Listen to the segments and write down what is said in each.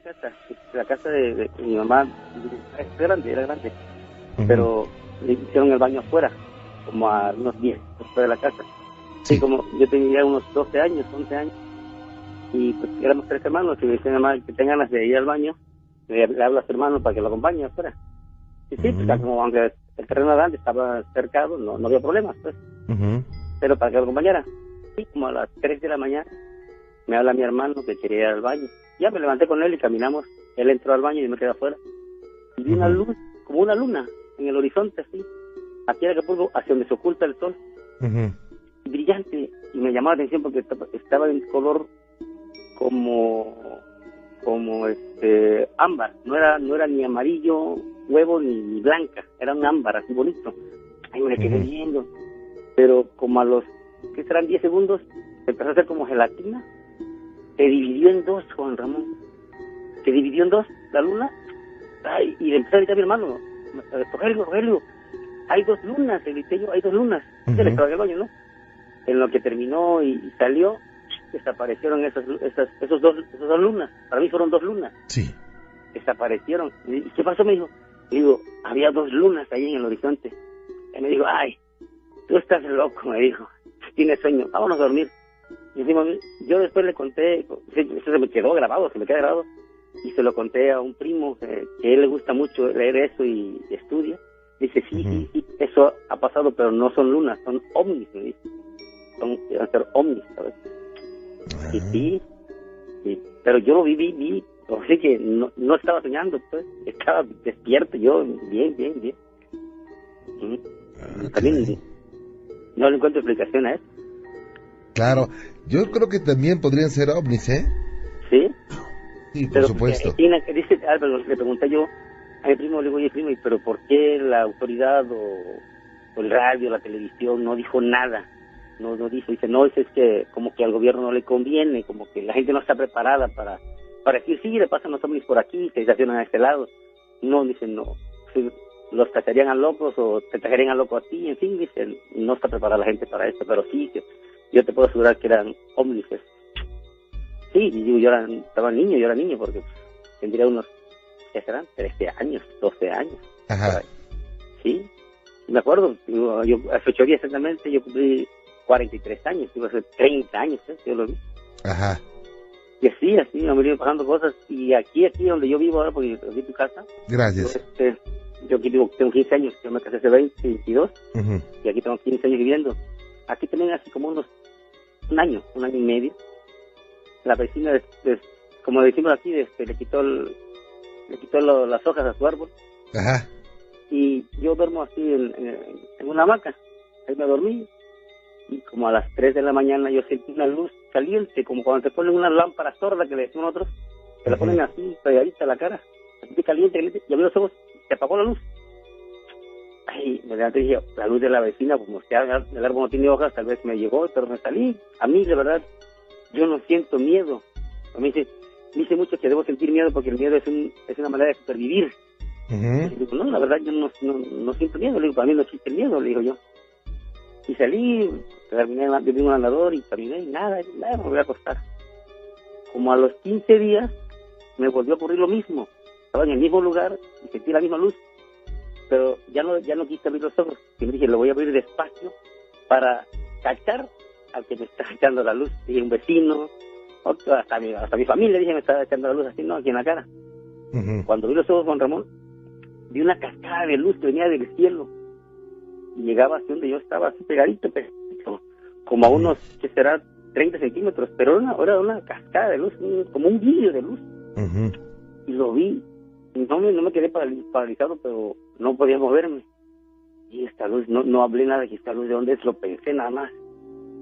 casa, la casa de, mi mamá es grande, era grande, pero le hicieron el baño afuera, como a unos 10 después de la casa. Sí. como yo tenía unos 12 años, 11 años, y pues éramos tres hermanos, y me decían mamá que tengan ganas de ir al baño, le, hablo a su hermano para que lo acompañe afuera. Y sí, pues como aunque el terreno grande estaba cercado, no, no había problemas, pues. Pero para que lo acompañara. Sí, como a las 3 de la mañana, me habla mi hermano que quería ir al baño. Ya me levanté con él y caminamos. Él entró al baño y me quedé afuera. Y vi una luz, como una luna, en el horizonte, así. Aquí en Acapulco, hacia donde se oculta el sol. Brillante. Y me llamó la atención porque estaba en color como como este ámbar no era no era ni amarillo huevo ni, blanca era un ámbar así bonito ahí me quedé viendo pero como a los que serán 10 segundos empezó a hacer como gelatina se dividió en dos Juan Ramón se dividió en dos la luna ay, y empezó a gritar a mi hermano Rogelio Rogelio hay dos lunas le grité yo hay dos lunas se le el baño no en lo que terminó y salió desaparecieron esas, esas, esos dos, esas dos lunas. Para mí fueron dos lunas. Sí. Desaparecieron. ¿Y qué pasó? Me dijo. digo, había dos lunas ahí en el horizonte. Y me dijo, ay, tú estás loco, me dijo. Tienes sueño, vámonos a dormir. Decimos, yo después le conté, eso se me quedó grabado, se me quedó grabado. Y se lo conté a un primo que, a él le gusta mucho leer eso y, estudia. Dice, sí, sí, sí, eso ha pasado, pero no son lunas, son ovnis, me dice. Son, van ser ovnis, ¿sabes? Y sí, pero yo lo viví, vi, o sea que no, no estaba soñando, pues, estaba despierto yo, bien, bien, bien. Ah, también no le encuentro explicación a eso. Claro, yo creo que también podrían ser ovnis, ¿eh? Sí. Sí, por supuesto. Que dice Álvaro, le pregunté yo a mi primo, le digo, oye, primo, ¿pero por qué la autoridad o el radio, la televisión no dijo nada? no, no dice, dice, no, es, que como que al gobierno no le conviene, como que la gente no está preparada para, para decir, sí, le pasan los ovnis por aquí, se estacionan a este lado. No, dicen, no, los tacharían a locos o te tacharían a loco a ti, en fin, dicen, no está preparada la gente para eso, pero sí, que yo te puedo asegurar que eran ovnis. Sí, yo, yo era, estaba niño, yo era niño, porque tendría unos, ¿qué serán? 13 años, 12 años. Ajá. Sí, me acuerdo, yo, yo hace ocho días exactamente, yo cumplí 43 años, iba a ser 30 años, ¿eh? yo lo vi. Ajá. Y así, así me han venido pasando cosas. Y aquí, aquí donde yo vivo ahora, porque aquí tu casa. Gracias. Este, yo aquí vivo, tengo 15 años, yo me casé hace 20, 22, y aquí tengo 15 años viviendo. Aquí también hace como unos, un año, un año y medio, la vecina, como decimos aquí, este, le quitó le quitó las hojas a su árbol. Ajá. Y yo duermo así en, en una hamaca. Ahí me dormí, y como a las 3 de la mañana yo sentí una luz caliente, como cuando te ponen una lámpara sorda que le decimos nosotros, que la ponen así, pegadita a la cara, así caliente, caliente, y abrí los ojos, se apagó la luz. Ay, me levanté y dije, la luz de la vecina, como que el árbol no tiene hojas, tal vez me llegó, pero me salí. A mí, de verdad, yo no siento miedo. A mí dice, dice mucho que debo sentir miedo porque el miedo es, un, es una manera de supervivir. digo, no, la verdad, yo no, no, no siento miedo. Le digo, para mí no existe el miedo, le digo yo. Y salí, terminé de un andador y caminé y nada, nada, me voy a acostar. Como a los 15 días me volvió a ocurrir lo mismo. Estaba en el mismo lugar y sentí la misma luz. Pero ya no, ya no quise abrir los ojos. Y me dije, lo voy a abrir despacio para cachar al que me está echando la luz. Dije, un vecino, hasta, mi, hasta mi familia, dije, me está echando la luz así, ¿no? Aquí en la cara. Cuando vi los ojos, Juan Ramón, vi una cascada de luz que venía del cielo y llegaba así donde yo estaba, así pegadito, como a unos, que será? 30 centímetros, pero era una, era una cascada de luz, como un vídeo de luz. Y lo vi, no me, no me quedé paralizado, pero no podía moverme. Y esta luz, no, no hablé nada de esta luz de dónde es, lo pensé nada más.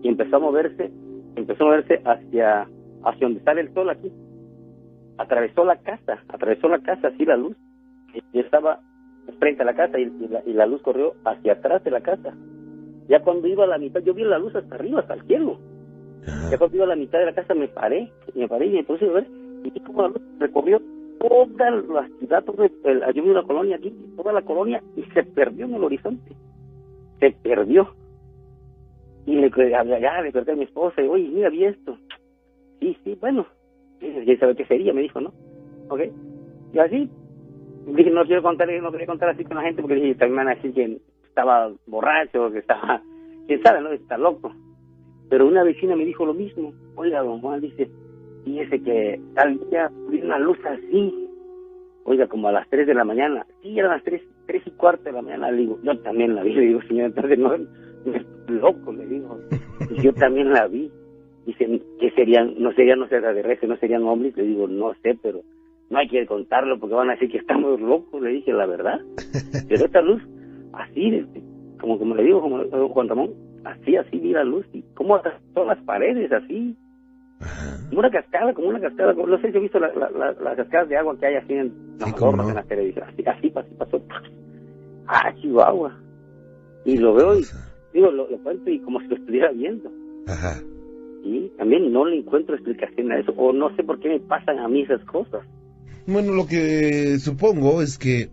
Y empezó a moverse, empezó a moverse hacia, hacia donde sale el sol aquí. Atravesó la casa, atravesó la casa, así la luz. Y estaba frente a la casa y, la, luz corrió hacia atrás de la casa. Ya cuando iba a la mitad, yo vi la luz hasta arriba, hasta el cielo. Ya cuando iba a la mitad de la casa me paré, me paré y me puse a ver, y como la luz recorrió toda la ciudad, todo el, vi una colonia aquí, toda la colonia, y se perdió en el horizonte. Se perdió. Y le ya le perdí a mi esposa, y oye, mira, vi esto. Sí, sí, bueno, ya sabe qué sería, me dijo, ¿no? ¿ok? Y así, dije, no quiero contar, no quería contar así con la gente porque dije, también van a decir que estaba borracho, que estaba, quién sabe, ¿no? Está loco. Pero una vecina me dijo lo mismo. Oiga, don Juan, dice, fíjese que tal día vi una luz así, oiga, como a las 3 de la mañana. Sí, eran las 3, tres y cuarto de la mañana. Le digo, yo también la vi. Le digo, señor, entonces no, loco, le digo. Yo también la vi. Dice, ¿qué serían? No serían, no sé, no serían hombres. Le digo, no sé, pero no hay que contarlo porque van a decir que estamos locos. Le dije, la verdad. Pero esta luz, así, como, como le digo, como Juan Ramón, así, así vi la luz. Y cómo todas las paredes, así como una cascada, como una cascada, no sé si he visto la, la, las cascadas de agua que hay así en, sí, en la televisión, así, así, pasó, ah, Chihuahua, y lo veo y digo, lo, cuento y como si lo estuviera viendo. Ajá. Y también no le encuentro explicación a eso, o no sé por qué me pasan a mí esas cosas. Bueno, lo que supongo es que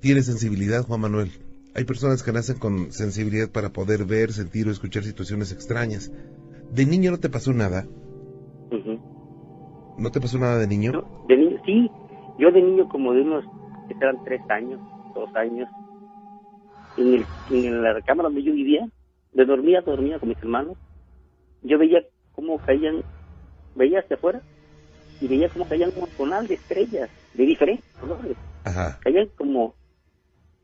tiene sensibilidad, Juan Manuel. Hay personas que nacen con sensibilidad para poder ver, sentir o escuchar situaciones extrañas. ¿De niño no te pasó nada? ¿No te pasó nada de niño? de niño, sí. Yo de niño como de unos, que eran tres años, dos años, en, el, en la cámara donde yo vivía, de dormía, dormía con mis hermanos, yo veía cómo caían, veía hacia afuera, y veía cómo caían un tonal de estrellas, de diferentes colores. Ajá. Caían como,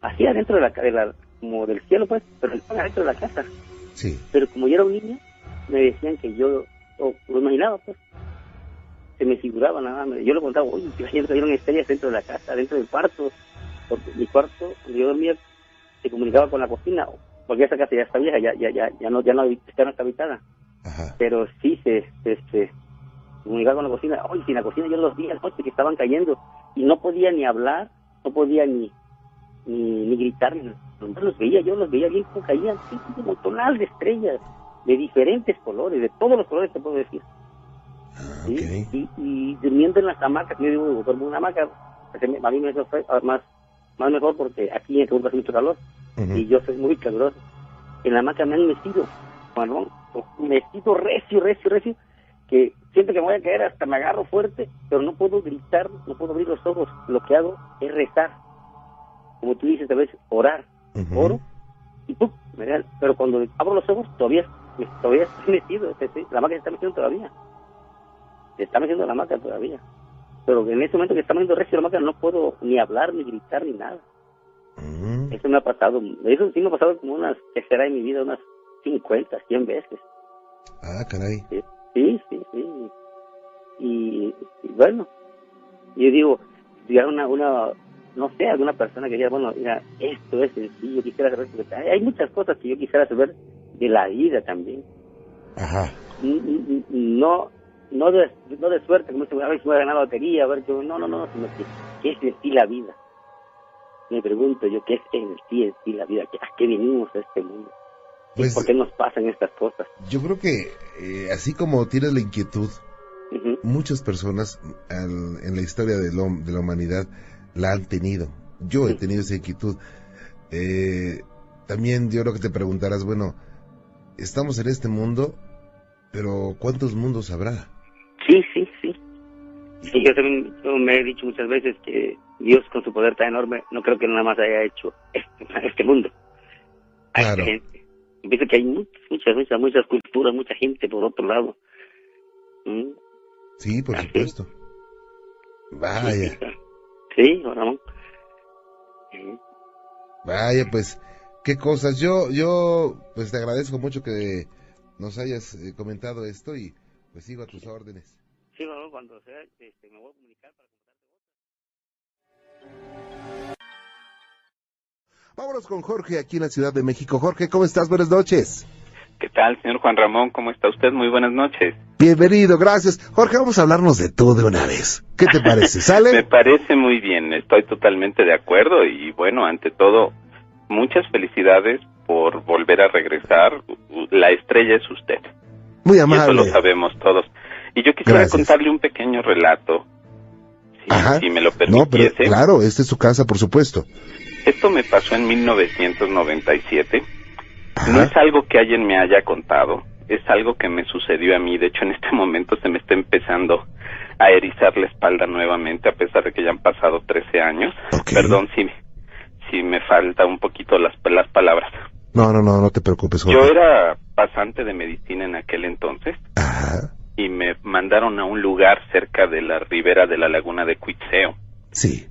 así adentro de la, de la, como del cielo pues, pero adentro de la casa. Sí. Pero como yo era un niño, me decían que yo lo imaginaba, pues. Se me figuraba nada más. Yo le contaba, oye, que cayeron estrellas dentro de la casa, dentro del cuarto. Porque mi cuarto, donde yo dormía, se comunicaba con la cocina. Porque esa casa ya está vieja, ya, ya, ya, ya no, ya no, está habitada. Pero sí se, se, comunicaba con la cocina. Oye, si en la cocina yo los días noche que estaban cayendo y no podía ni hablar, no podía ni, ni, ni gritar. Ni, los veía, yo los veía bien como caían, sí, como tonal de estrellas de diferentes colores, de todos los colores te puedo decir. Ah, y, y, durmiendo en las hamacas, yo digo, duermo en una hamaca, a mí me fue más, más mejor porque aquí en Cancún hace mucho calor y yo soy muy caluroso. En la hamaca me han metido, bueno, metido recio, recio, recio, que siempre que me voy a caer hasta me agarro fuerte, pero no puedo gritar, no puedo abrir los ojos. Lo que hago es rezar. Como tú dices, a veces orar. Oro y ¡pum! Pero cuando abro los ojos todavía todavía estoy metido, la máquina se está metiendo todavía. Se está metiendo la máquina todavía. Pero en ese momento que está metiendo recio la máquina no puedo ni hablar, ni gritar, ni nada. Mm. Eso me ha pasado, eso sí me ha pasado como unas, que será en mi vida, unas 50, 100 veces. Ah, caray. Sí, sí, sí. Y, bueno, yo digo, si una, una, no sé, alguna persona que diga, bueno, mira, esto es sencillo, quisiera saber, hay muchas cosas que yo quisiera saber de la vida también. Ajá. No, no de, no de suerte, como si a ver si voy a ganar la lotería, a ver que, no, no, no, sino que, ¿qué es en sí la vida? Me pregunto yo, ¿qué es en sí, en sí la vida? ¿A qué venimos a este mundo? Pues, ¿Por qué nos pasan estas cosas? Yo creo que, eh, así como tienes la inquietud, muchas personas en la historia de, de la humanidad la han tenido. Yo he tenido esa inquietud. Eh, también yo creo que te preguntarás, bueno, estamos en este mundo, pero ¿cuántos mundos habrá? Sí, sí, sí. Sí, yo también me he dicho muchas veces que Dios con su poder tan enorme no creo que nada más haya hecho este, este mundo. Hay claro. gente. Pienso que hay muchas, muchas, muchas, muchas culturas, mucha gente por otro lado. ¿Mm? Sí, por supuesto. Vaya. Sí, Ramón. Vaya, pues qué cosas. Yo, yo, pues te agradezco mucho que nos hayas eh, comentado esto y pues sigo a tus órdenes. Sí, bueno, cuando sea, este, me voy a comunicar para contarte Vámonos con Jorge aquí en la Ciudad de México. Jorge, ¿cómo estás? Buenas noches. ¿Qué tal, señor Juan Ramón? ¿Cómo está usted? Muy buenas noches. Bienvenido, gracias. Jorge, vamos a hablarnos de todo de una vez. ¿Qué te parece? ¿Sale? Me parece muy bien, estoy totalmente de acuerdo y bueno, ante todo, muchas felicidades por volver a regresar. La estrella es usted. Muy amable. eso lo sabemos todos. Y yo quisiera contarle un pequeño relato, si, me lo permitiese. No, pero claro, esta es su casa, por supuesto. Esto me pasó en 1997. No es algo que alguien me haya contado. es algo que me sucedió a mí. De hecho, en este momento se me está empezando a erizar la espalda nuevamente, a pesar de que ya han pasado 13 años. Perdón si, si me falta un poquito las, las palabras. No, no, no, no te preocupes. Yo era pasante de medicina en aquel entonces. Y me mandaron a un lugar cerca de la ribera de la laguna de Cuitseo. Sí.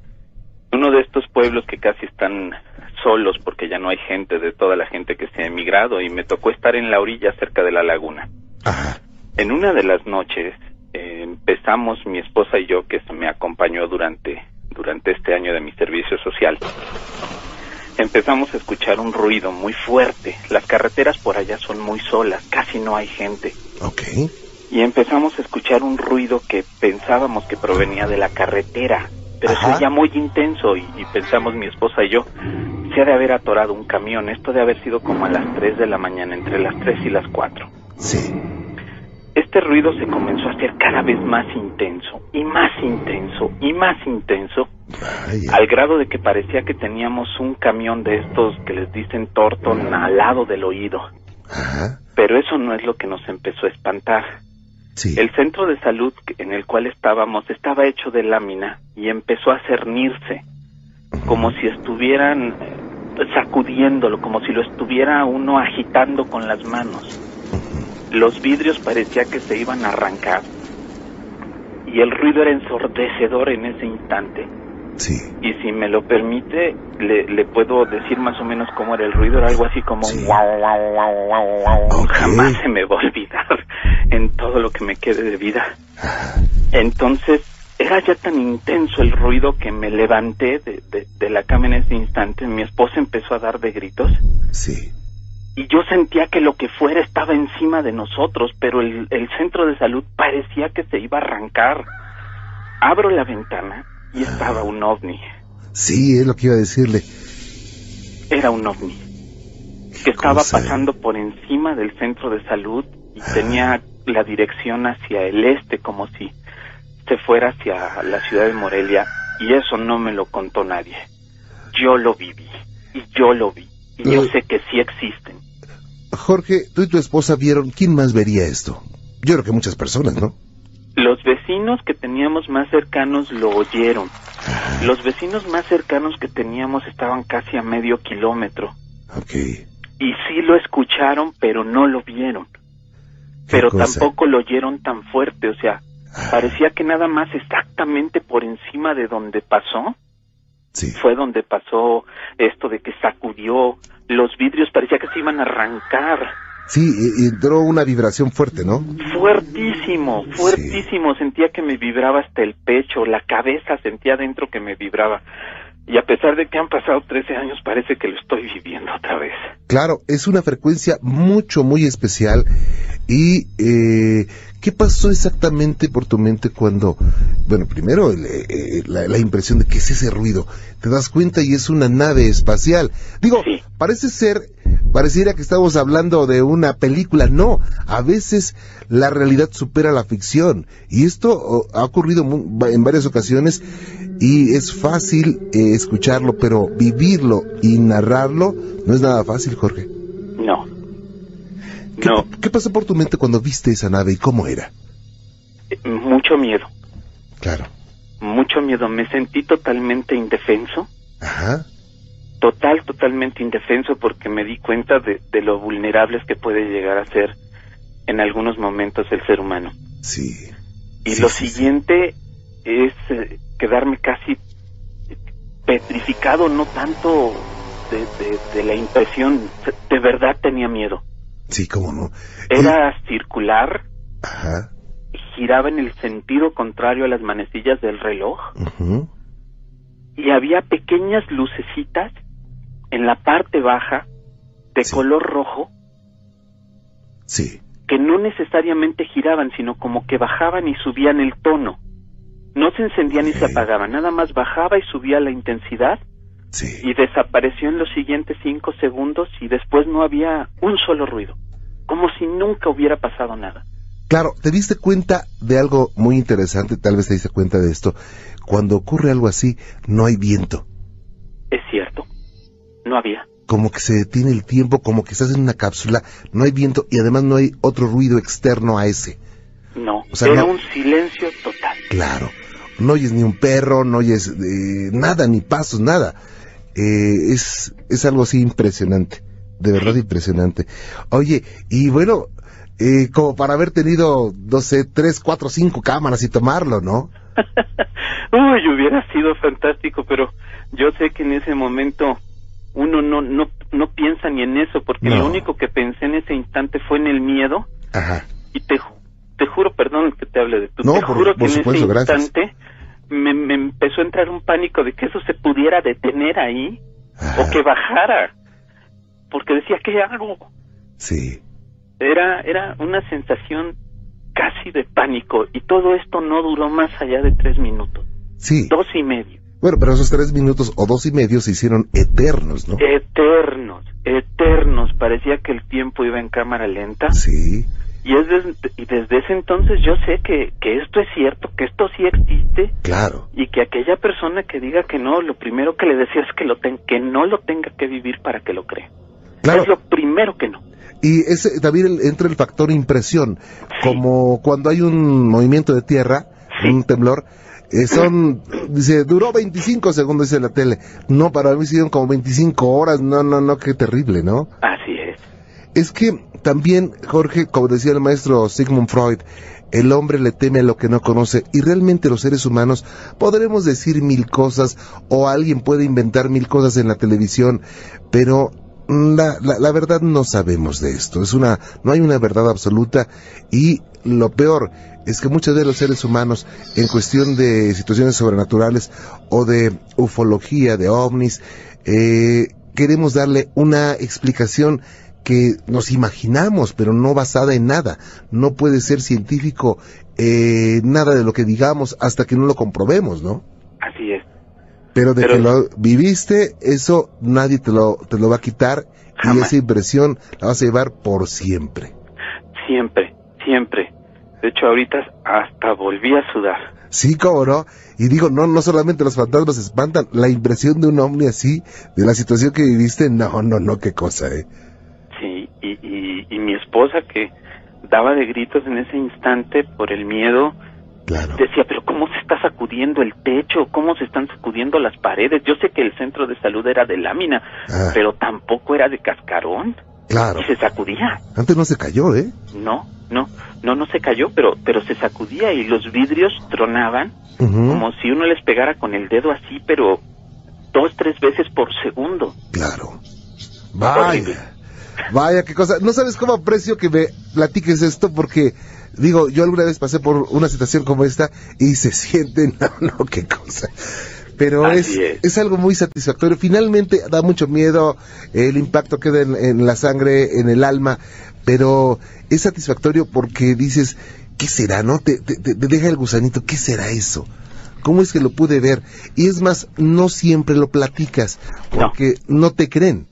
Uno de estos pueblos que casi están solos porque ya no hay gente de toda la gente que se ha emigrado y me tocó estar en la orilla cerca de la laguna. En una de las noches eh, empezamos mi esposa y yo que me acompañó durante durante este año de mi servicio social empezamos a escuchar un ruido muy fuerte. Las carreteras por allá son muy solas, casi no hay gente. Ok. Y empezamos a escuchar un ruido que pensábamos que provenía de la carretera, pero Ajá. ya muy intenso y, pensamos mi esposa y yo, se ha de haber atorado un camión, esto de haber sido como a las 3 de la mañana, entre las 3 y las 4. Sí. Este ruido se comenzó a hacer cada vez más intenso, y más intenso, y más intenso, al grado de que parecía que teníamos un camión de estos que les dicen Torton al lado del oído. Pero eso no es lo que nos empezó a espantar. El centro de salud en el cual estábamos estaba hecho de lámina y empezó a cernirse, como si estuvieran eh, sacudiéndolo, como si lo estuviera uno agitando con las manos. Los vidrios parecía que se iban a arrancar y el ruido era ensordecedor en ese instante. Sí. Y si me lo permite, le, puedo decir más o menos cómo era el ruido. Era algo así como wow, wow, wow, wow, wow. Jamás se me va a olvidar en todo lo que me quede de vida. Entonces, era ya tan intenso el ruido que me levanté de, de, de la cama en ese instante. Mi esposa empezó a dar de gritos. Sí y yo sentía que lo que fuera estaba encima de nosotros, pero el, centro de salud parecía que se iba a arrancar. Abro la ventana y estaba un ovni. Sí, es lo que iba a decirle. Era un ovni que estaba pasando por encima del centro de salud y tenía la dirección hacia el este como si se fuera hacia la ciudad de Morelia y eso no me lo contó nadie. Yo lo viví y yo lo vi y yo sé que sí existen. Jorge, tú y tu esposa vieron, ¿quién más vería esto? Yo creo que muchas personas, ¿no? Los vecinos que teníamos más cercanos lo oyeron. Los vecinos más cercanos que teníamos estaban casi a medio kilómetro. Ok. Y sí lo escucharon, pero no lo vieron. Pero tampoco lo oyeron tan fuerte, o sea, ah. parecía que nada más exactamente por encima de donde pasó. Sí. Fue donde pasó esto de que sacudió los vidrios parecía que se iban a arrancar. Sí, entró una vibración fuerte, ¿no? Fuertísimo, fuertísimo. Sentía que me vibraba hasta el pecho, la cabeza sentía dentro que me vibraba. Y a pesar de que han pasado 13 años, parece que lo estoy viviendo otra vez. Claro, es una frecuencia mucho, muy especial. ¿Y eh, qué pasó exactamente por tu mente cuando, bueno, primero eh, la, impresión de que es ese ruido? Te das cuenta y es una nave espacial. Digo, parece ser, pareciera que estamos hablando de una película. No, a veces la realidad supera la ficción. Y esto ha ocurrido en varias ocasiones y es fácil eh, escucharlo, pero vivirlo y narrarlo no es nada fácil, Jorge. ¿Qué, no. ¿Qué pasó por tu mente cuando viste esa nave y cómo era? Mucho miedo. Claro. Mucho miedo. Me sentí totalmente indefenso. Ajá. Total, totalmente indefenso porque me di cuenta de, de lo vulnerables que puede llegar a ser en algunos momentos el ser humano. Sí. Y lo siguiente es eh, quedarme casi petrificado, no tanto de, la impresión, de verdad tenía miedo. Sí, cómo no. Era circular, Ajá. giraba en el sentido contrario a las manecillas del reloj, y había pequeñas lucecitas en la parte baja de color rojo. Sí. Que no necesariamente giraban, sino como que bajaban y subían el tono. No se encendía ni se apagaba, nada más bajaba y subía la intensidad y desapareció en los siguientes cinco segundos y después no había un solo ruido, como si nunca hubiera pasado nada. Claro, te diste cuenta de algo muy interesante, tal vez te diste cuenta de esto. Cuando ocurre algo así, no hay viento. Es cierto, no había. como que se detiene el tiempo, como que estás en una cápsula, no hay viento y además no hay otro ruido externo a ese. No, era un silencio total. Claro, no oyes ni un perro, no oyes eh, nada, ni pasos, nada. Eh, es, es algo así impresionante, de verdad impresionante. Oye, y bueno, eh, como para haber tenido, no sé, tres, cuatro, cinco cámaras y tomarlo, ¿no? Uy, hubiera sido fantástico, pero yo sé que en ese momento uno no no no piensa ni en eso, porque lo único que pensé en ese instante fue en el miedo. Ajá. Y te, te juro, perdón que te hable de tu, te juro que en ese instante me, me, empezó a entrar un pánico de que eso se pudiera detener ahí o que bajara, porque decía, ¿qué hago? Sí. Era, era una sensación casi de pánico y todo esto no duró más allá de tres minutos. Sí. Dos y medio. Bueno, pero esos tres minutos o dos y medio se hicieron eternos, ¿no? Eternos, eternos. Parecía que el tiempo iba en cámara lenta. Sí. Y, es desde, y desde ese entonces yo sé que, que esto es cierto, que esto sí existe. Claro. Y que aquella persona que diga que no, lo primero que le decía es que, lo ten, que no lo tenga que vivir para que lo crea. Claro. Es lo primero que no. Y ese también entra el factor impresión, como cuando hay un movimiento de tierra, un temblor, eh, son, dice, duró 25 segundos, dice la tele. No, para mí hicieron como 25 horas, no, no, no, qué terrible, ¿no? Así es. Que también, Jorge, como decía el maestro Sigmund Freud, el hombre le teme a lo que no conoce y realmente los seres humanos podremos decir mil cosas o alguien puede inventar mil cosas en la televisión, pero la, la, verdad no sabemos de esto. Es una, no hay una verdad absoluta y lo peor es que muchos de los seres humanos, en cuestión de situaciones sobrenaturales o de ufología, de ovnis, eh, queremos darle una explicación que nos imaginamos, pero no basada en nada. No puede ser científico eh, nada de lo que digamos hasta que no lo comprobemos, ¿no? Así es. Pero de que lo viviste, eso nadie te lo, te lo va a quitar y esa impresión la vas a llevar por siempre. Siempre, siempre. De hecho, ahorita hasta volví a sudar. Sí, cómo no. Y digo, no, no solamente los fantasmas espantan, la impresión de un hombre así, de la situación que viviste, no, no, no, qué cosa, ¿eh? Y mi esposa que daba de gritos en ese instante por el miedo, Decía, pero ¿cómo se está sacudiendo el techo? ¿Cómo se están sacudiendo las paredes? Yo sé que el centro de salud era de lámina, ah. pero tampoco era de cascarón. Claro. Y se sacudía. Antes no se cayó, ¿eh? No, no, no, no se cayó, pero, pero se sacudía y los vidrios tronaban como si uno les pegara con el dedo así, pero dos, tres veces por segundo. Claro. Vaya. Vaya, qué cosa. No sabes cómo aprecio que me platiques esto porque Digo, yo alguna vez pasé por una situación como esta y se siente, no, no, qué cosa. Pero es, es, algo muy satisfactorio. Finalmente da mucho miedo, el impacto queda en, la sangre, en el alma, pero es satisfactorio porque dices, ¿qué será? ¿No? Te, te, te deja el gusanito, ¿qué será eso? ¿Cómo es que lo pude ver? Y es más, no siempre lo platicas porque no te creen.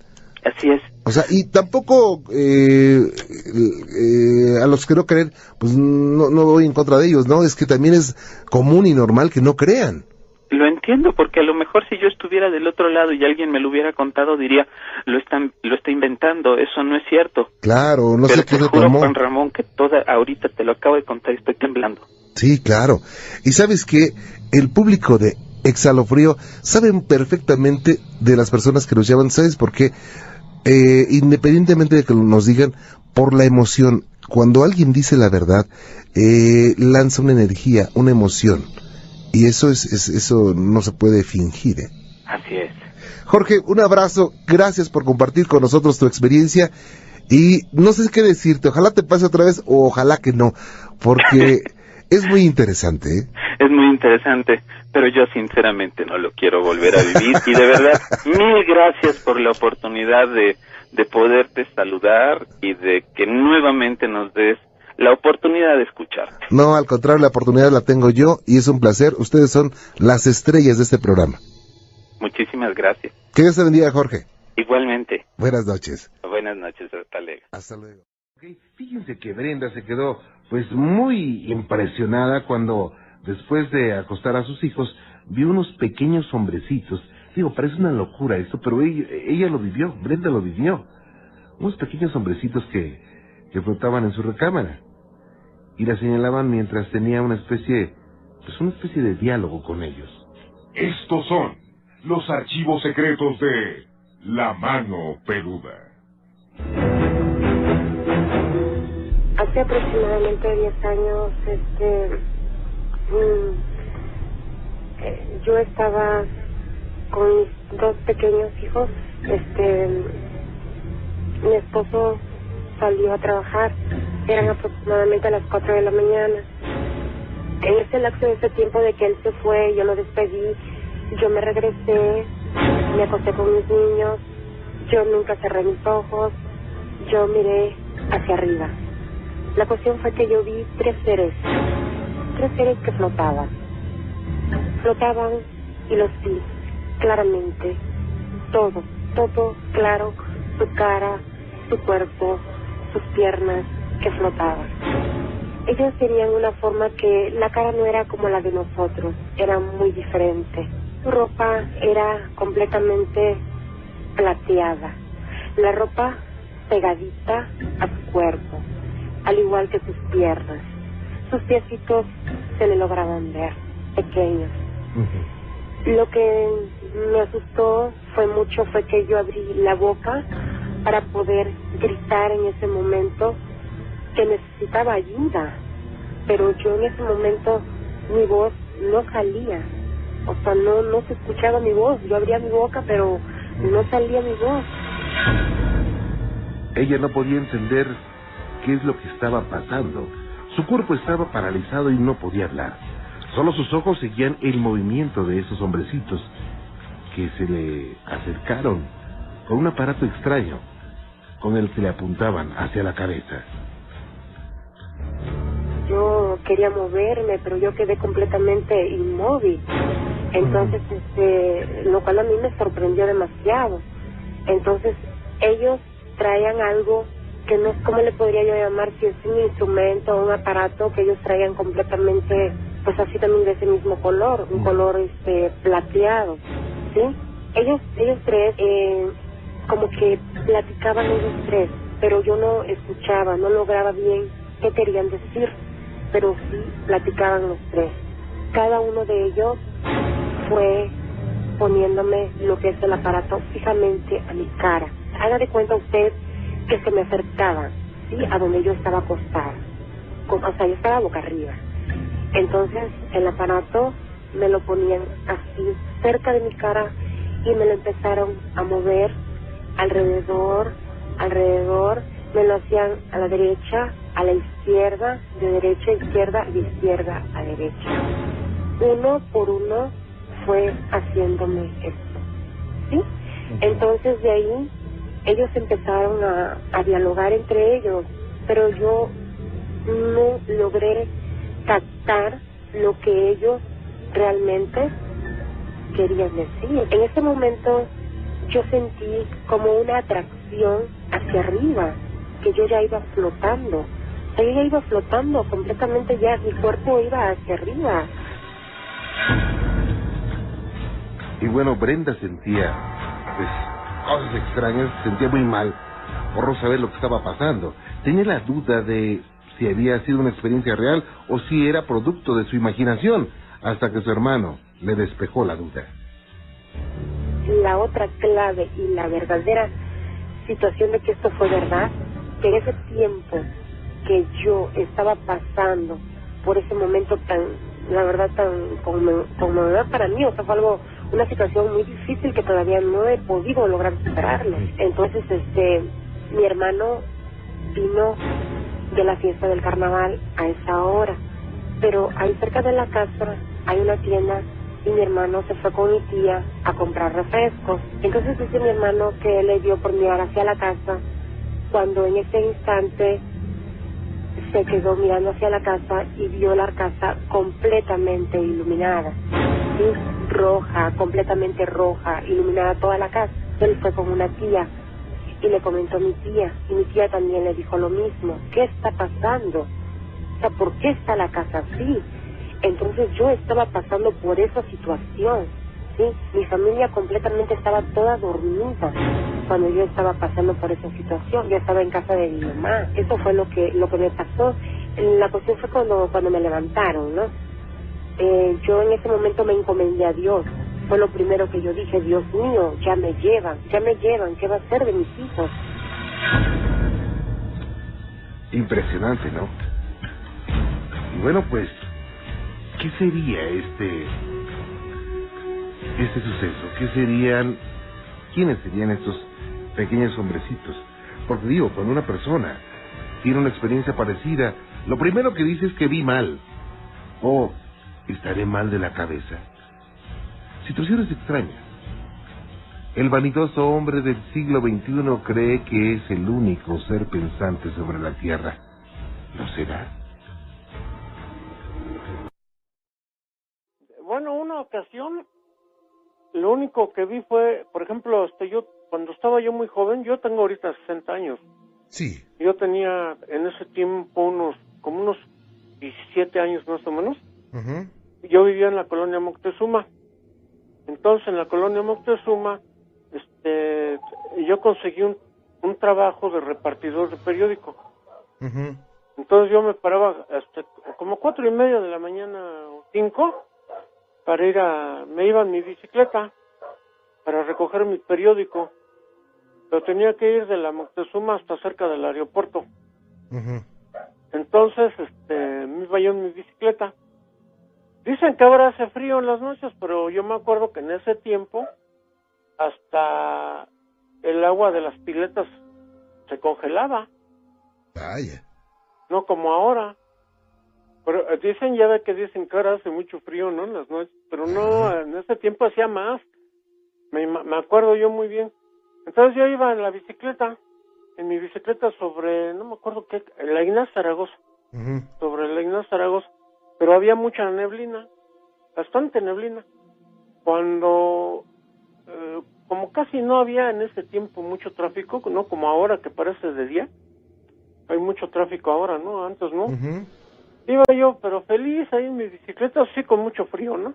Así es. O sea, y tampoco eh, eh, a los que no creen, pues no, no voy en contra de ellos, ¿no? Es que también es común y normal que no crean. Lo entiendo, porque a lo mejor si yo estuviera del otro lado y alguien me lo hubiera contado, diría, lo están, lo está inventando, eso no es cierto. Claro, no sé qué te juro, Juan Ramón, que toda, ahorita te lo acabo de contar y estoy temblando. Sí, claro. Y sabes que el público de Exhalofrío saben perfectamente de las personas que nos llaman, ¿sabes por qué? Eh, independientemente de que nos digan por la emoción, cuando alguien dice la verdad, eh, lanza una energía, una emoción. Y eso es, eso no se puede fingir. ¿eh? Así es. Jorge, un abrazo. Gracias por compartir con nosotros tu experiencia. Y no sé qué decirte. Ojalá te pase otra vez o ojalá que no. Porque es muy interesante. ¿eh? Es muy interesante pero yo sinceramente no lo quiero volver a vivir y de verdad mil gracias por la oportunidad de, de poderte saludar y de que nuevamente nos des la oportunidad de escucharte. No, al contrario, la oportunidad la tengo yo y es un placer. Ustedes son las estrellas de este programa. Muchísimas gracias. Que Dios te bendiga, Jorge. Igualmente. Buenas noches. Buenas noches, hasta luego. Hasta luego. Fíjense que Brenda se quedó pues muy impresionada cuando después de acostar a sus hijos, vio unos pequeños hombrecitos Digo, parece una locura esto, pero ella, lo vivió, Brenda lo vivió. Unos pequeños hombrecitos que, que flotaban en su recámara. Y la señalaban mientras tenía una especie, pues una especie de diálogo con ellos. Estos son los archivos secretos de La Mano Peluda. Hace aproximadamente 10 años, este, mm, eh, yo estaba con mis dos pequeños hijos. Este, mi esposo salió a trabajar, eran aproximadamente a las 4 de la mañana. En ese lapso de ese tiempo de que él se fue, yo lo despedí, yo me regresé, me acosté con mis niños, yo nunca cerré mis ojos, yo miré hacia arriba. La cuestión fue que yo vi tres seres, tres seres que flotaban. Flotaban y los vi claramente, todo, todo claro, su cara, su cuerpo, sus piernas que flotaban. Ellos tenían una forma que la cara no era como la de nosotros, era muy diferente. Su ropa era completamente plateada, la ropa pegadita a su cuerpo, al igual que sus piernas. Sus piecitos se le lograban ver, pequeños. Lo que me asustó fue mucho fue que yo abrí la boca para poder gritar en ese momento que necesitaba ayuda, pero yo en ese momento mi voz no salía, o sea, no, no se escuchaba mi voz, yo abría mi boca, pero no salía mi voz. Ella no podía entender qué es lo que estaba pasando. Su cuerpo estaba paralizado y no podía hablar. Solo sus ojos seguían el movimiento de esos hombrecitos que se le acercaron con un aparato extraño con el que le apuntaban hacia la cabeza. Yo quería moverme, pero yo quedé completamente inmóvil. Entonces, este, lo cual a mí me sorprendió demasiado. Entonces, ellos traían algo que no, ¿cómo le podría yo llamar? Si es un instrumento o un aparato que ellos traían completamente, pues así también de ese mismo color, un color este plateado, ¿sí? Ellos, ellos tres, eh, como que platicaban ellos tres, pero yo no escuchaba, no lograba bien qué querían decir, pero sí platicaban los tres. Cada uno de ellos fue poniéndome lo que es el aparato fijamente a mi cara. Haga de cuenta usted que se me acercaban, ¿sí? A donde yo estaba acostada. O sea, yo estaba boca arriba. Entonces, el aparato me lo ponían así cerca de mi cara y me lo empezaron a mover alrededor, alrededor, me lo hacían a la derecha, a la izquierda, de derecha a izquierda y de izquierda a derecha. Uno por uno fue haciéndome esto. ¿Sí? Entonces de ahí ellos empezaron a, dialogar entre ellos, pero yo no logré captar lo que ellos realmente querían decir. En ese momento yo sentí como una atracción hacia arriba, que yo ya iba flotando. Yo ya iba flotando completamente ya, mi cuerpo iba hacia arriba. Y bueno, Brenda sentía pues, cosas extrañas, sentía muy mal por no saber lo que estaba pasando. Tenía la duda de si había sido una experiencia real o si era producto de su imaginación, hasta que su hermano le despejó la duda la otra clave y la verdadera situación de que esto fue verdad, que en ese tiempo que yo estaba pasando por ese momento tan, la verdad, tan conmovedor para mí, o sea, fue algo, una situación muy difícil que todavía no he podido lograr superarlo. Entonces, este, mi hermano vino de la fiesta del carnaval a esa hora, pero ahí cerca de la casa hay una tienda y mi hermano se fue con mi tía a comprar refrescos. Entonces dice mi hermano que él le dio por mirar hacia la casa cuando en ese instante se quedó mirando hacia la casa y vio la casa completamente iluminada, roja, completamente roja, iluminada toda la casa. Él fue con una tía y le comentó a mi tía y mi tía también le dijo lo mismo, ¿qué está pasando? O sea, ¿por qué está la casa así? Entonces yo estaba pasando por esa situación, ¿sí? Mi familia completamente estaba toda dormida cuando yo estaba pasando por esa situación. Yo estaba en casa de mi mamá. Eso fue lo que lo que me pasó. La cuestión fue cuando cuando me levantaron, ¿no? Eh, yo en ese momento me encomendé a Dios. Fue lo primero que yo dije, Dios mío, ya me llevan, ya me llevan, ¿qué va a ser de mis hijos? Impresionante, ¿no? Y bueno, pues, ¿qué sería este este suceso? ¿Qué serían quiénes serían estos pequeños hombrecitos? Porque digo, cuando una persona tiene una experiencia parecida, lo primero que dice es que vi mal. O estaré mal de la cabeza. Situaciones extrañas. El vanidoso hombre del siglo XXI cree que es el único ser pensante sobre la Tierra. ¿No será? Bueno, una ocasión, lo único que vi fue, por ejemplo, este, yo cuando estaba yo muy joven, yo tengo ahorita 60 años. Sí. Yo tenía en ese tiempo unos, como unos 17 años más o menos. Yo vivía en la colonia Moctezuma. Entonces, en la colonia Moctezuma, este, yo conseguí un, un trabajo de repartidor de periódico. Entonces yo me paraba hasta como cuatro y media de la mañana o cinco para ir a, me iba en mi bicicleta para recoger mi periódico, pero tenía que ir de la Moctezuma hasta cerca del aeropuerto. Entonces, este, me iba yo en mi bicicleta. Dicen que ahora hace frío en las noches, pero yo me acuerdo que en ese tiempo hasta el agua de las piletas se congelaba. Vaya. No como ahora. Pero eh, dicen, ya ve que dicen que ahora hace mucho frío, ¿no? En las noches. Pero no, en ese tiempo hacía más. Me, me acuerdo yo muy bien. Entonces yo iba en la bicicleta, en mi bicicleta sobre, no me acuerdo qué, la Ignacio Zaragoza. Sobre la Ignacio Zaragoza. Pero había mucha neblina, bastante neblina. Cuando eh, como casi no había en ese tiempo mucho tráfico, no como ahora que parece de día, hay mucho tráfico ahora, ¿no? Antes no. Iba yo, pero feliz ahí en mi bicicleta, sí con mucho frío, ¿no?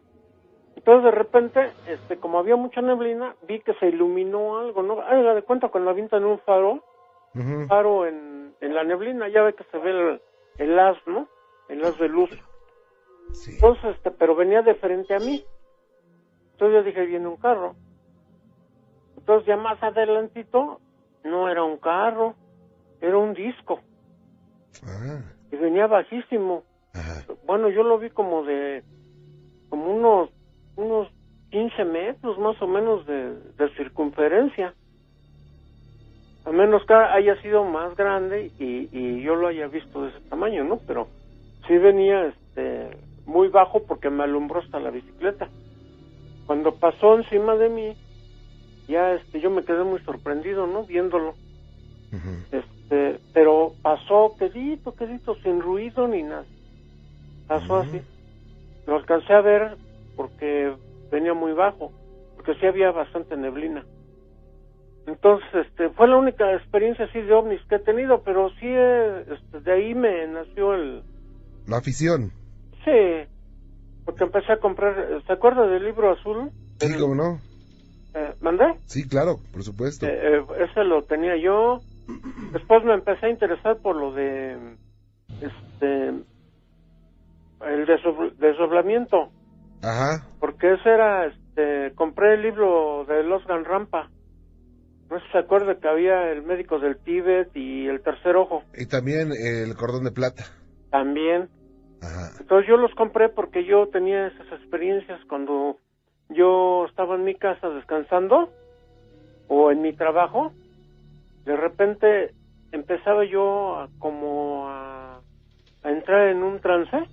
Entonces de repente, este, como había mucha neblina, vi que se iluminó algo, ¿no? Haga de cuenta cuando avientan un faro, faro en, en la neblina, ya ve que se ve el, el haz, ¿no? El haz de luz. Entonces, este, pero venía de frente a mí. Entonces yo dije, viene un carro. Entonces ya más adelantito no era un carro, era un disco. Ah. Y venía bajísimo. Bueno, yo lo vi como de, como unos, unos 15 metros más o menos de, circunferencia. A menos que haya sido más grande y, y yo lo haya visto de ese tamaño, ¿no? Pero sí venía este, muy bajo porque me alumbró hasta la bicicleta. Cuando pasó encima de mí, ya este yo me quedé muy sorprendido no viéndolo. Este pero pasó quedito quedito sin ruido ni nada. Pasó así. Lo alcancé a ver porque venía muy bajo porque sí había bastante neblina. Entonces este fue la única experiencia así de ovnis que he tenido pero sí este, de ahí me nació el la afición sí porque empecé a comprar se acuerda del libro azul sí cómo no eh, ¿Mandé? Sí, claro, por supuesto. Eh, eh, ese lo tenía yo. Después me empecé a interesar por lo de este el desdoblamiento. Ajá. Porque ese era este compré el libro de Los Rampa. No se acuerda que había el médico del Tíbet y el tercer ojo. Y también el cordón de plata. También. Ajá. Entonces yo los compré porque yo tenía esas experiencias cuando yo estaba en mi casa descansando o en mi trabajo, de repente empezaba yo a, como a, entrar en un trance.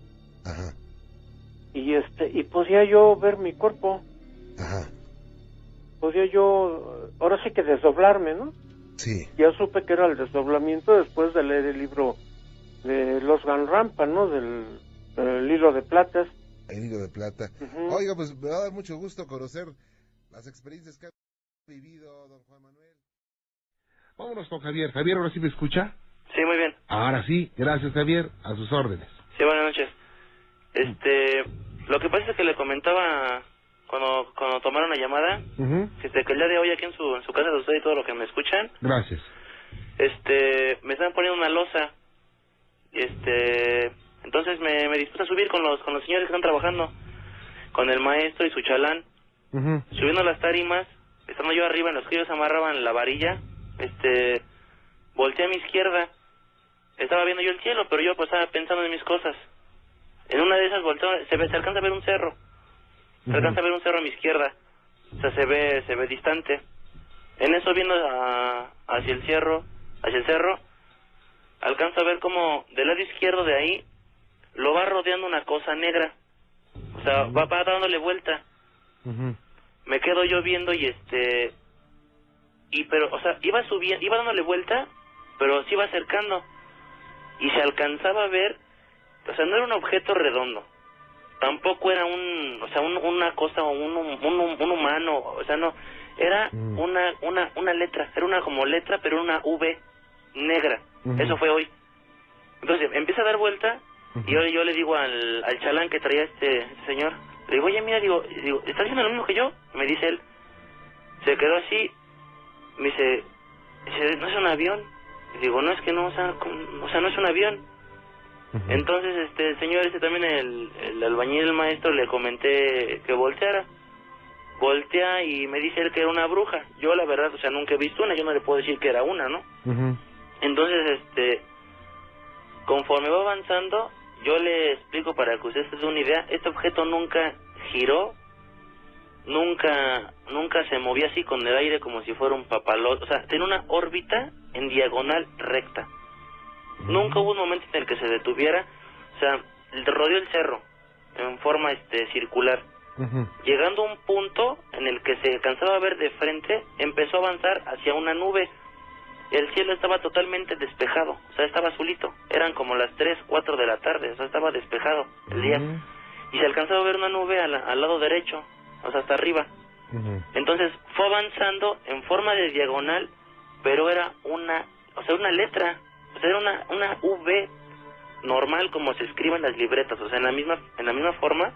Y este y podía yo ver mi cuerpo. Podía yo ahora sí que desdoblarme no sí. Ya supe que era el desdoblamiento después de leer el libro de los Rampa no del, del hilo de platas el hilo de plata. Oiga, pues me va a dar mucho gusto conocer las experiencias que ha vivido don Juan Manuel. Vámonos con Javier. Javier, ¿ahora sí me escucha? Sí, muy bien. Ahora sí, gracias Javier, a sus órdenes. Sí, buenas noches. Este, lo que pasa es que le comentaba cuando, cuando tomaron la llamada. este, que el día de hoy aquí en su, en su casa de usted y todo lo que me escuchan. Gracias. Este, me están poniendo una losa. Este, entonces me, me dispuse a subir con los, con los señores que están trabajando. Con el maestro y su chalán. Subiendo las tarimas, estando yo arriba en los que ellos amarraban la varilla, este, volteé a mi izquierda. Estaba viendo yo el cielo, pero yo pues estaba pensando en mis cosas. En una de esas volteo, se, ve, se alcanza a ver un cerro. Se alcanza a ver un cerro a mi izquierda. O sea, se ve, se ve distante. En eso viendo hacia el cerro, hacia el cerro, alcanzo a ver como del lado izquierdo de ahí lo va rodeando una cosa negra. O sea, va, va dándole vuelta. Me quedo yo viendo y este y pero, o sea, iba subiendo, iba dándole vuelta, pero se iba acercando. Y se alcanzaba a ver, o sea, no era un objeto redondo, tampoco era un, o sea, una cosa o un, un, humano, o sea, no, era mm. una, una, una letra, era una como letra, pero una V negra, eso fue hoy. Entonces empieza a dar vuelta y yo, yo le digo al, al chalán que traía este, señor, le digo, oye, mira, digo, digo, ¿estás haciendo lo mismo que yo? Me dice él. Se quedó así, me dice, ¿no es un avión? Y digo, no, es que no, o sea, o sea no es un avión. Entonces, este, el señor, ese también, el, el albañil, el maestro, le comenté que volteara. Voltea y me dice él que era una bruja. Yo, la verdad, o sea, nunca he visto una, yo no le puedo decir que era una, ¿no? Entonces, este, conforme va avanzando, yo le explico para que usted se dé una idea, este objeto nunca giró, nunca nunca se movía así con el aire como si fuera un papalote, o sea, tiene una órbita en diagonal recta. Nunca hubo un momento en el que se detuviera, o sea, rodeó el cerro en forma este circular. Llegando a un punto en el que se alcanzaba a ver de frente, empezó a avanzar hacia una nube el cielo estaba totalmente despejado, o sea, estaba azulito. Eran como las 3, 4 de la tarde, o sea, estaba despejado el día. Y se alcanzaba a ver una nube al, lado derecho, o sea, hasta arriba. Entonces fue avanzando en forma de diagonal, pero era una, o sea, una letra, o sea, era una, una V normal como se escribe en las libretas, o sea, en la misma, en la misma forma,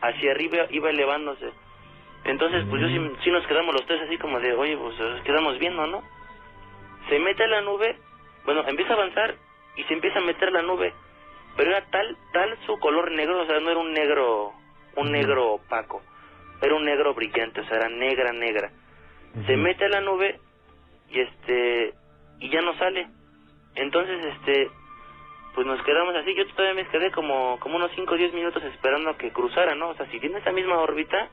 hacia arriba iba elevándose. Entonces, pues yo sí, sí, nos quedamos los tres así como de, oye, pues quedamos viendo, ¿no? Se mete a la nube, bueno, empieza a avanzar y se empieza a meter la nube, pero era tal, tal su color negro, o sea, no era un negro, un negro opaco, era un negro brillante, o sea, era negra, negra. Se mete a la nube y este, y ya no sale. Entonces, este, pues nos quedamos así, yo todavía me quedé como, como unos 5 o 10 minutos esperando a que cruzara, ¿no? O sea, si tiene esa misma órbita,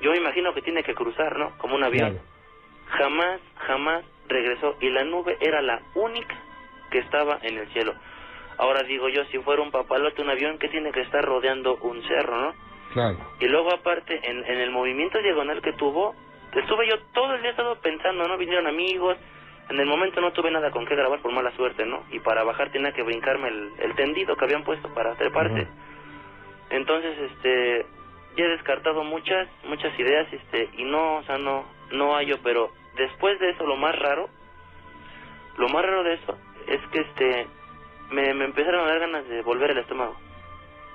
yo me imagino que tiene que cruzar, ¿no? Como un avión. Jamás, jamás regresó y la nube era la única que estaba en el cielo. Ahora digo yo, si fuera un papalote, un avión que tiene que estar rodeando un cerro, ¿no? Claro. Y luego aparte, en, en el movimiento diagonal que tuvo, estuve yo todo el día estado pensando, ¿no? Vinieron amigos, en el momento no tuve nada con qué grabar por mala suerte, ¿no? Y para bajar tenía que brincarme el, el tendido que habían puesto para treparse. Entonces, este, ya he descartado muchas, muchas ideas, este, y no, o sea, no, no hallo, pero después de eso, lo más raro, lo más raro de eso es que este me, me empezaron a dar ganas de volver el estómago.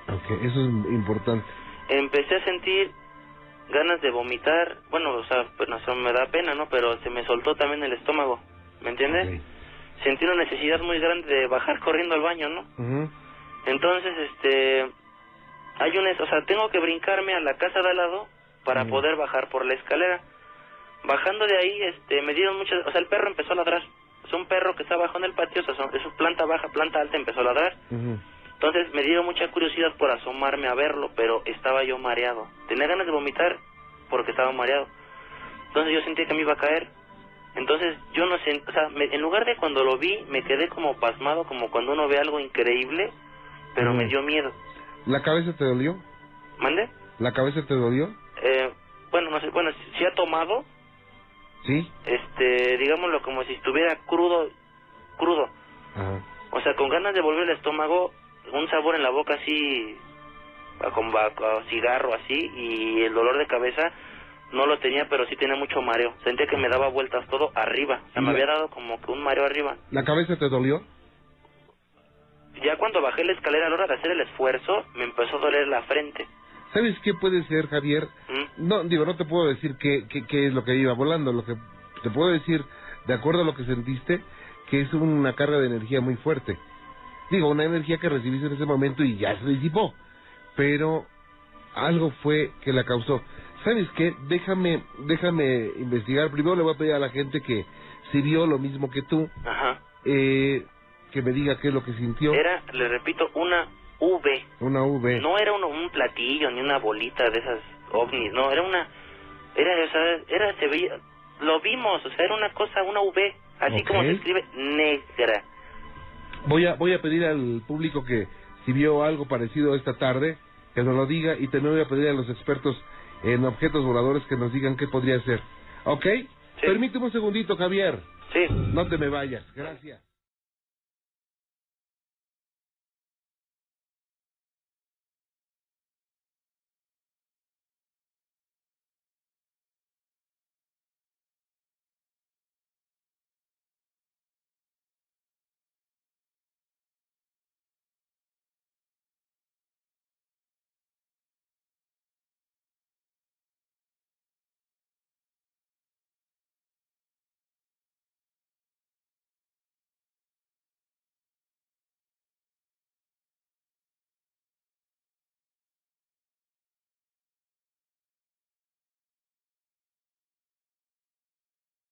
Ok, eso es importante. Empecé a sentir ganas de vomitar, bueno, o sea, pues no, eso me da pena, ¿no? Pero se me soltó también el estómago, ¿me entiendes? Sentí una necesidad muy grande de bajar corriendo al baño, ¿no? Entonces, este, hay un, o sea, tengo que brincarme a la casa de al lado para poder bajar por la escalera. Bajando de ahí, este, me dieron muchas, o sea, el perro empezó a ladrar. Es un perro que está abajo en el patio, o sea, es planta baja, planta alta, empezó a ladrar. Entonces me dieron mucha curiosidad por asomarme a verlo, pero estaba yo mareado. Tenía ganas de vomitar porque estaba mareado. Entonces yo sentí que me iba a caer. Entonces yo no sé, o sea, en lugar de cuando lo vi, me quedé como pasmado, como cuando uno ve algo increíble, pero me dio miedo. ¿La cabeza te dolió? ¿Mande? ¿La cabeza te dolió? Eh, bueno, no sé, bueno, si ha tomado, ¿Sí? Este, digámoslo como si estuviera crudo, crudo. O sea, con ganas de volver el estómago, un sabor en la boca así, con cigarro así, y el dolor de cabeza no lo tenía, pero sí tenía mucho mareo. Sentía que me daba vueltas todo arriba. O sea, me había dado como que un mareo arriba. ¿La cabeza te dolió? Ya cuando bajé la escalera a la hora de hacer el esfuerzo, me empezó a doler la frente. ¿Sabes qué puede ser, Javier? ¿Mm? No, digo, no te puedo decir qué, qué, qué es lo que iba volando. Lo que te puedo decir, de acuerdo a lo que sentiste, que es una carga de energía muy fuerte. Digo, una energía que recibiste en ese momento y ya se disipó. Pero algo fue que la causó. ¿Sabes qué? Déjame, déjame investigar. Primero le voy a pedir a la gente que si vio lo mismo que tú, Eh, que me diga qué es lo que sintió. Era, le repito, una. Una V. No era un platillo ni una bolita de esas ovnis, no, era una, era, o sea, era, se veía, lo vimos, o sea, era una cosa, una V, así como se escribe, negra. Voy a, voy a pedir al público que si vio algo parecido esta tarde, que nos lo diga y también voy a pedir a los expertos en objetos voladores que nos digan qué podría ser. ¿Ok? Permíteme un segundito, Javier. Sí. No te me vayas. Gracias.